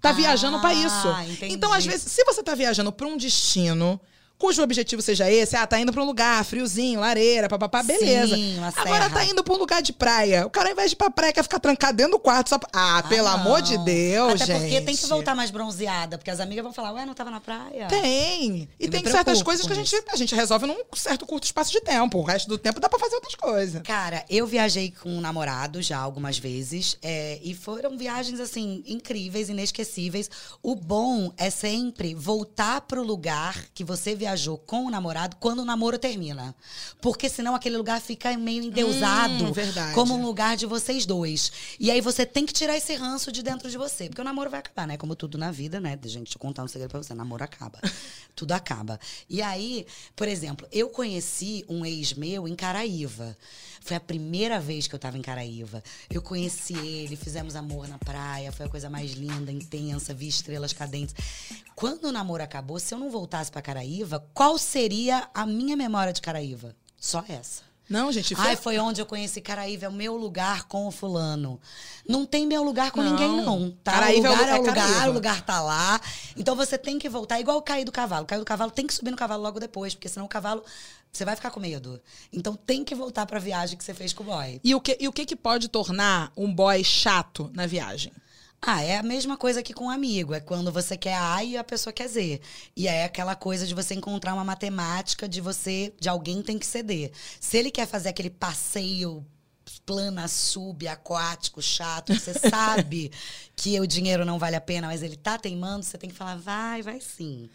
Tá
Ah,
viajando pra isso.
entendi.
Então, às vezes, se você tá viajando pra um destino cujo objetivo seja esse, ah, tá indo pra um lugar friozinho, lareira, papapá, beleza.
Sim, uma
Agora tá indo pra um lugar de praia. O cara, ao invés de ir pra praia, quer ficar trancado dentro do quarto só pra... Ah, pelo
Ah,
amor de
não.
Deus,
Até
gente.
porque tem que voltar mais bronzeada, porque as amigas vão falar, ué, não tava na praia?
Tem. E
Eu
tem certas coisas que a gente, a gente resolve num certo curto espaço de tempo. O resto do tempo dá pra fazer outras coisas.
Cara, eu viajei com um namorado já algumas vezes. é, e foram viagens, assim, incríveis, inesquecíveis. O bom é sempre voltar pro lugar que você viajou com o namorado quando o namoro termina. Porque senão aquele lugar fica meio endeusado.
Hum, verdade.
Como um lugar de vocês dois. E aí você tem que tirar esse ranço de dentro de você. Porque o namoro vai acabar, né? Como tudo na vida, né? Gente, deixa eu contar um segredo pra você. Namoro acaba. tudo acaba. E aí, por exemplo, eu conheci um ex meu em Caraíva. Foi a primeira vez que eu tava em Caraíva. Eu conheci ele, fizemos amor na praia, foi a coisa mais linda, intensa, vi estrelas cadentes. Quando o namoro acabou, se eu não voltasse pra Caraíva, qual seria a minha memória de Caraíva? Só essa.
Não, gente, foi...
Ai, foi onde eu conheci Caraíva, é o meu lugar com o fulano. Não tem meu lugar com
Não.
ninguém, não. Tá?
Caraíva é
o lugar é, o
é
lugar,
Caraíva.
o lugar tá lá. Então você tem que voltar, igual cair do cavalo. Cair do cavalo tem que subir no cavalo logo depois, porque senão o cavalo. Você vai ficar com medo. Então tem que voltar pra viagem que você fez com o boy.
E o, que, e o que que pode tornar um boy chato na viagem?
Ah, é a mesma coisa que com um amigo. É quando você quer A e a pessoa quer Z. E é aquela coisa de você encontrar uma matemática de você, de alguém tem que ceder. Se ele quer fazer aquele passeio plana, sub, aquático, chato, você sabe que o dinheiro não vale a pena, mas ele tá teimando, você tem que falar, vai, vai sim.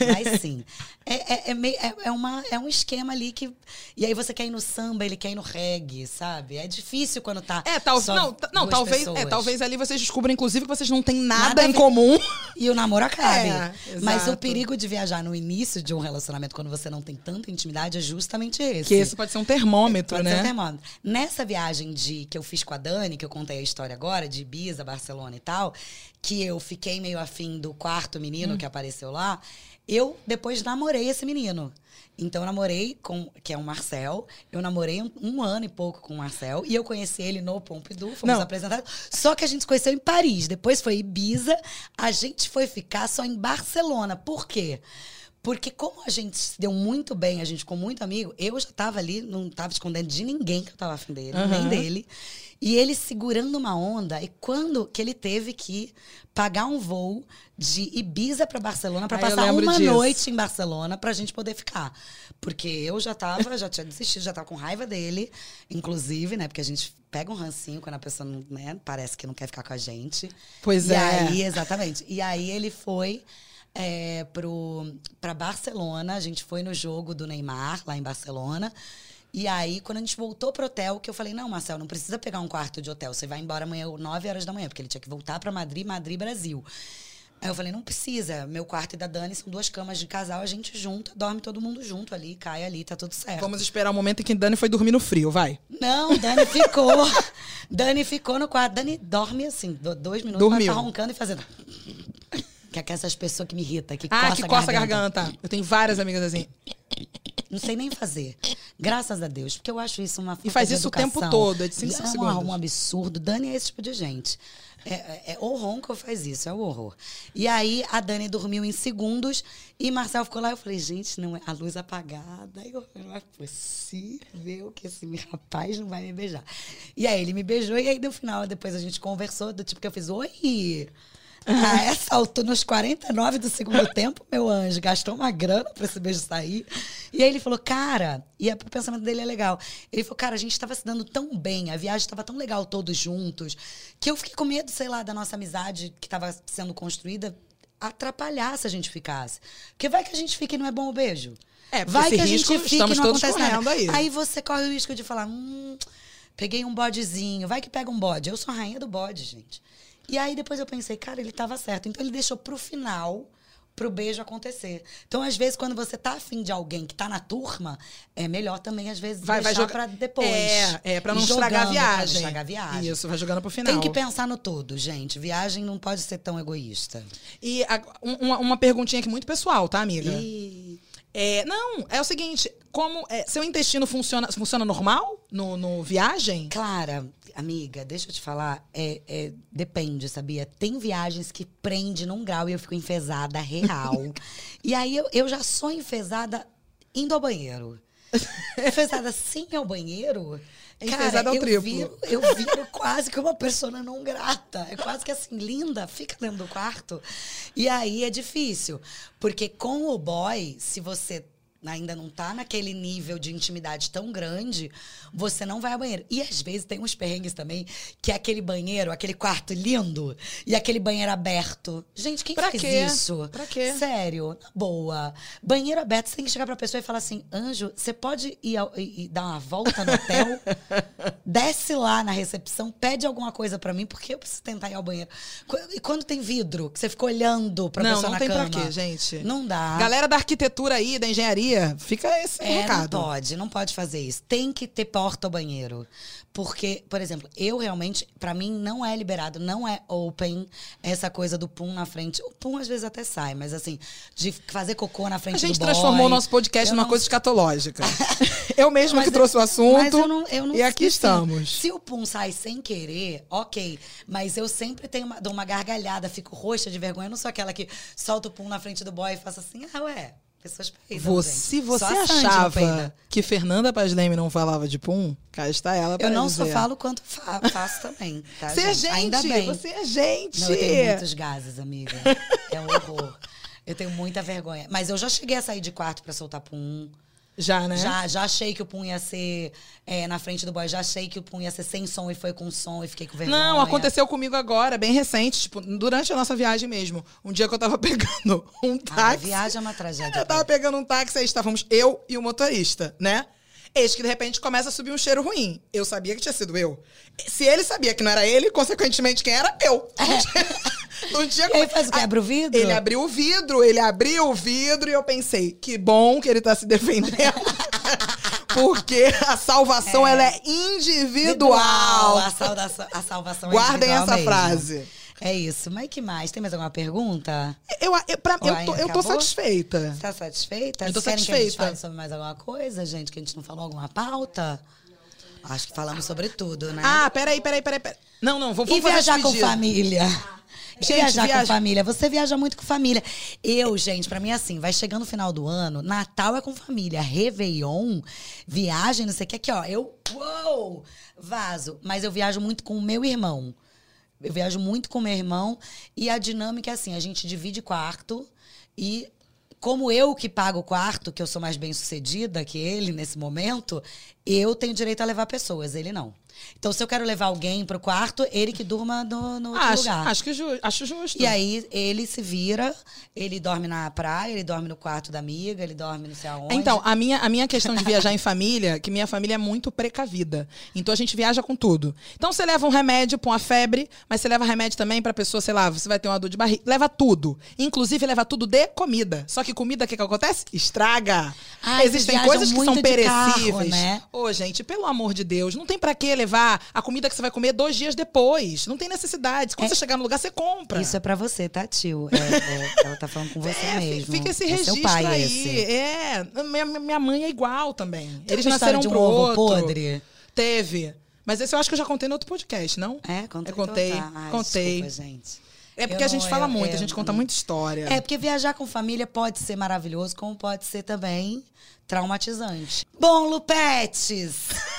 Vai sim. É, é, é, meio- é, é uma, é um esquema ali que. E aí você quer ir no samba, ele quer ir no reggae, sabe? É difícil quando tá.
É, tal, não, não talvez, é, talvez ali vocês descubram, inclusive, que vocês não têm nada,
Nada
em comum.
E o namoro acabe.
É,
Mas o perigo de viajar no início de um relacionamento, quando você não tem tanta intimidade, é justamente esse.
Que esse pode ser um termômetro,
Pode ser
né?
um termômetro. Nessa viagem de que eu fiz com a Dani, que eu contei a história agora, de Ibiza, Barcelona e tal, que eu fiquei meio afim do quarto menino
Hum.
que apareceu lá, eu depois namorei esse menino. Então eu namorei com, que é o Marcel, eu namorei um, um ano e pouco com o Marcel, e eu conheci ele no Pompidou, fomos
Não.
apresentados. Só que a gente se conheceu em Paris, depois foi Ibiza, a gente foi ficar só em Barcelona. Por quê? Porque como a gente se deu muito bem, a gente ficou muito amigo, eu já tava ali, não tava escondendo de ninguém que eu tava afim dele,
Aham.
nem dele. E ele segurando uma onda, e quando que ele teve que pagar um voo de Ibiza pra Barcelona
eu
passar uma
disso.
noite em Barcelona pra gente poder ficar. Porque eu já tava, já tinha desistido, já tava com raiva dele, inclusive, né? Porque a gente pega um rancinho quando a pessoa não, né, parece que não quer ficar com a gente.
Pois
e
é.
aí, exatamente. E aí ele foi é, pro, pra Barcelona, a gente foi no jogo do Neymar, lá em Barcelona. E aí, quando a gente voltou pro hotel, que eu falei, não, Marcel, não precisa pegar um quarto de hotel. Você vai embora amanhã, 9 horas da manhã, porque ele tinha que voltar pra Madrid, Madrid, Brasil. Aí eu falei, não precisa. Meu quarto e da Dani são duas camas de casal, a gente junta, dorme todo mundo junto ali, cai ali, tá tudo certo.
Vamos esperar o momento em que Dani foi dormir no frio, vai.
Não, Dani ficou. Dani ficou no quarto. Dani dorme assim, do- dois minutos,
Dormiu.
mas tá roncando e fazendo. Que é essas pessoas que me irritam, que
Ah,
coça
que
a
coça a
garganta.
garganta. Eu tenho várias amigas assim.
Não sei nem fazer. Graças a Deus, porque eu acho isso uma falta
faz isso o tempo todo, é de cinco,
é
cinco
um,
segundos.
um absurdo. Dani é esse tipo de gente. É, é, é ronca ou faz isso, é o horror. E aí a Dani dormiu em segundos e Marcel ficou lá. Eu falei, gente, não é a luz apagada. Eu não é possível que esse rapaz não vai me beijar. E aí ele me beijou e aí no final, depois a gente conversou, do tipo que eu fiz, oi. A essa altura, nos 49 do segundo tempo, meu anjo, gastou uma grana pra esse beijo sair. E aí ele falou, cara, e o pensamento dele é legal. Ele falou, cara, a gente tava se dando tão bem, a viagem tava tão legal todos juntos, que eu fiquei com medo, sei lá, da nossa amizade que tava sendo construída atrapalhar se a gente ficasse. Porque vai que a gente fica e não é bom o beijo.
É,
vai que a
risco
gente fica
estamos
e não acontece nada.
aí.
Aí você corre o risco de falar, hum, peguei um bodezinho, vai que pega um bode. Eu sou a rainha do bode, gente. E aí depois eu pensei, cara, ele tava certo. Então ele deixou pro final pro beijo acontecer. Então, às vezes, quando você tá afim de alguém que tá na turma, é melhor também, às vezes,
Vai, vai
deixar
jogar
pra depois.
É, é pra não estragar a
jogando, pra não
viagem.
estragar a viagem.
Isso, vai jogando pro final.
Tem que pensar no todo, gente. Viagem não pode ser tão egoísta.
E a- um- uma, uma perguntinha aqui muito pessoal, tá, amiga?
E...
É, não, é o seguinte, como é, seu intestino funciona, funciona normal no, no viagem?
Clara, amiga, deixa eu te falar, é, é, depende, sabia? Tem viagens que prende num grau e eu fico enfesada real. e aí eu, eu já sou enfesada indo ao banheiro. enfesada sem ir ao banheiro.
É ao
eu
triplo.
Viro, eu viro quase que uma pessoa não grata. É quase que assim, linda, fica dentro do quarto. E aí é difícil. Porque com o boy, se você ainda não tá naquele nível de intimidade tão grande, você não vai ao banheiro. E às vezes tem uns perrengues também, que é aquele banheiro, aquele quarto lindo, e aquele banheiro aberto. Gente, quem
Pra
faz
quê?
isso?
Pra quê?
Sério, na boa. Banheiro aberto, você tem que chegar pra pessoa e falar assim: Anjo, você pode ir, ao- e- e dar uma volta no hotel? Desce lá na recepção, pede alguma coisa pra mim, porque eu preciso tentar ir ao banheiro. E quando tem vidro, que você fica olhando pra
não,
pessoa
não
na
tem
cama?
pra quê, gente.
Não dá.
Galera da arquitetura aí, da engenharia, fica esse
É, não
recado.
pode, não pode fazer isso. Tem que ter porta ao banheiro. Porque, por exemplo, eu realmente, pra mim, não é liberado, não é open essa coisa do pum na frente. O pum às vezes até sai, mas assim, de fazer cocô na frente
A gente
do boy,
transformou o nosso podcast numa
não
coisa escatológica. eu mesma
Mas
que
eu-
trouxe o assunto.
mas eu não- eu não
e aqui
assim,
estamos.
Se o pum sai sem querer, ok. Mas eu sempre tenho uma, dou uma gargalhada, fico roxa de vergonha. Eu não sou aquela que solta o pum na frente do boy e faça assim, ah, ué. Pessoas peidam,
Você,
gente.
se você achava
peida.
que Fernanda Paz Leme não falava de pum, cá está ela para
Eu não
dizer.
só falo quanto fa faço também. Tá,
Você é gente,
Ainda bem.
você é gente.
Não, eu tenho muitos gases, amiga. É um horror. Eu tenho muita vergonha. Mas eu já cheguei a sair de quarto pra soltar pum.
Já, né?
Já, já achei que o pum ia ser é, na frente do boy. Já achei que o pum ia ser sem som e foi com som e fiquei com vergonha.
Não, aconteceu comigo agora, bem recente, tipo, durante a nossa viagem mesmo. Um dia que eu tava pegando um
Ah,
táxi.
viagem é uma tragédia.
Eu tava pegando um táxi, aí estávamos eu e o motorista, né? Eis que de repente começa a subir um cheiro ruim. Eu sabia que tinha sido eu. Se ele sabia que não era ele, consequentemente quem era? Eu. Não tinha
E aí faz o quê? Abre o vidro?
Ele abriu o vidro, ele abriu o vidro e eu pensei, que bom que ele tá se defendendo. Porque a salvação, ela é individual.
A, saudação, a salvação
Guardem
é individual
essa
mesmo.
frase.
É isso. Mas que mais? Tem mais alguma pergunta?
Eu, eu, pra-
Ou
eu, tô, eu tô satisfeita.
Você tá satisfeita?
Eu tô
Vocês querem que a gente
satisfeita.
fale sobre mais alguma coisa, gente? Que a gente não falou alguma pauta? Acho que falamos sobre tudo, né?
Ah, peraí, peraí, peraí. peraí. Não, não, vamos
e
fazer
viajar com família? E
Gente,
viajar
viaja-
com família. Você viaja muito com família. Eu, gente, pra mim é assim, vai chegando o final do ano, Natal é com família, Réveillon, viagem, não sei o que, aqui, ó, eu, uou, vaso. Mas eu viajo muito com o meu irmão. Eu viajo muito com meu irmão e a dinâmica é assim, a gente divide quarto e como eu que pago o quarto, que eu sou mais bem sucedida que ele nesse momento, eu tenho direito a levar pessoas, ele não. Então, se eu quero levar alguém pro quarto, ele que durma no, no outro
Acho,
lugar.
acho, que ju- acho justo.
E aí, ele se vira, ele dorme na praia, ele dorme no quarto da amiga, ele dorme não sei aonde.
Então, a minha, a minha questão de viajar em família, que minha família é muito precavida. Então a gente viaja com tudo. Então você leva um remédio pra uma febre, mas você leva remédio também pra pessoa, sei lá, você vai ter uma dor de barriga. Leva tudo. Inclusive, leva tudo de comida. Só que comida, o que, que acontece? Estraga.
Ah,
Existem coisas que são perecíveis.
né?
Ô, gente, pelo amor de Deus, não tem pra que levar a comida que você vai comer dois dias depois. Não tem necessidade. Quando
É-
você chegar no lugar, você compra.
Isso é pra você, tá, tio? É, é, ela tá falando com você
É, fi-
mesmo.
Fica esse
é
registro
pai
aí.
esse.
É, minha, minha mãe é igual também.
Tem
Eles nasceram
de um
pro
ovo
outro.
podre?
Teve. Mas esse eu acho que eu já contei no outro podcast, não?
É, conta
Eu contei,
então tá. Ai,
contei.
Desculpa, gente.
É porque
Eu
a gente
não-
fala
eu-
muito,
eu
a gente conta
não-
muita história.
É, porque viajar com família pode ser maravilhoso, como pode ser também traumatizante. Bom, Lupetes!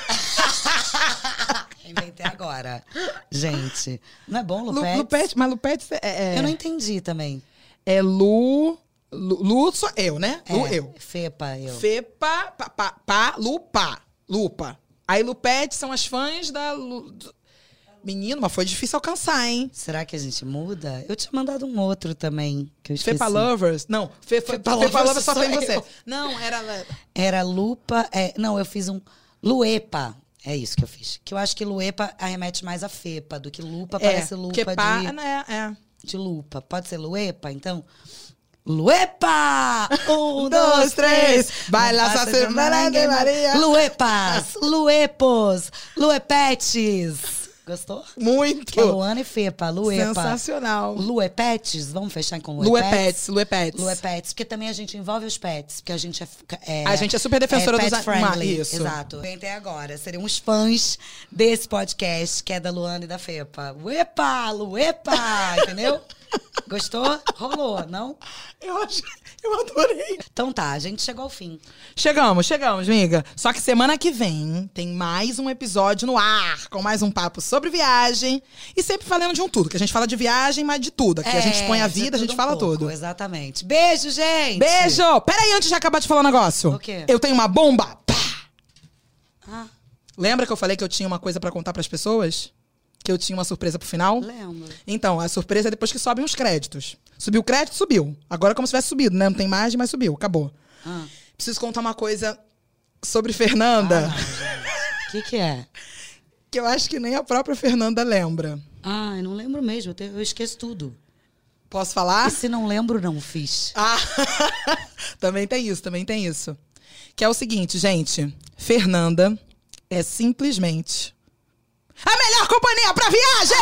Inventei agora. Gente, não é bom,
Lu,
Lupetes?
Lupete, mas Lupete é, é,
Eu não entendi também.
é Lu, Lu. Lu sou eu, né? Lu,
É,
eu.
Fepa, eu.
Fepa, pá, pá, pá, Lupa. Lupa. Aí Lupete são as fãs da. Lu- Menino, mas foi difícil alcançar, hein?
Será que a gente muda? Eu tinha mandado um outro também, que eu esqueci.
Fepa Lovers? Não, Fepa,
Fepa
Fepa,
Lovers
só tem você. Não, era.
Era Lupa... é, não, eu fiz um... Luepa. É isso que eu fiz. Que eu acho que luepa arremete mais a fepa do que lupa,
É,
parece lupa
porque pá,
de,
né, é.
de lupa. Pode ser luepa, então? Luepa! Um,
dois, três. Baila essa
passa
semana de Maria.
Luepas, luepos, luepetes. Gostou?
Muito.
Que é Luana e Fepa, luepa.
Sensacional.
Luepetes, vamos fechar com luepetes?
Luepetes, luepetes.
Luepetes, porque também a gente envolve os pets, porque a gente é... é
A gente é super defensora
pet
dos
friendly,
Isso.
Exato. Até agora, seremos fãs desse podcast, que é da Luana e da Fepa. Luepa, luepa, entendeu? Gostou? Rolou, não?
Eu acho, eu adorei.
Então tá, a gente chegou ao fim.
Chegamos, chegamos, amiga. Só que semana que vem tem mais um episódio no ar, com mais um papo sobre viagem. E sempre falando de um tudo, que a gente fala de viagem, mas de tudo. Aqui a gente expõe a
É, de
vida, a gente
um
fala
pouco,
tudo.
Exatamente. Beijo, gente!
Beijo! Peraí, antes de acabar de falar um negócio.
O quê?
Eu tenho uma bomba. Pá!
Ah,
Lembra que eu falei que eu tinha uma coisa pra contar pras pessoas? Que eu tinha uma surpresa pro final?
lembro.
Então, a surpresa é depois que sobem os créditos. Subiu o crédito, subiu. Agora é como se tivesse subido, né? Não tem imagem, mas subiu. Acabou.
Ah.
Preciso contar uma coisa sobre Fernanda,
O que que é?
que eu acho que nem a própria Fernanda lembra.
Ah, eu não lembro mesmo, eu, te- eu esqueço tudo.
Posso falar?
E se não lembro, não fiz.
Ah, também tem isso, também tem isso. Que é o seguinte, gente. Fernanda é simplesmente a melhor companhia pra viagem!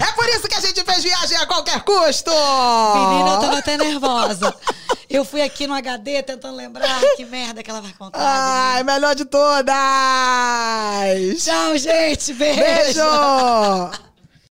É por isso que a gente fez viagem a qualquer custo!
Menina, eu tava até nervosa. Eu fui aqui no HD tentando lembrar que merda que ela vai contar.
Ai, melhor de todas!
Tchau, gente. Beijo.
Beijo!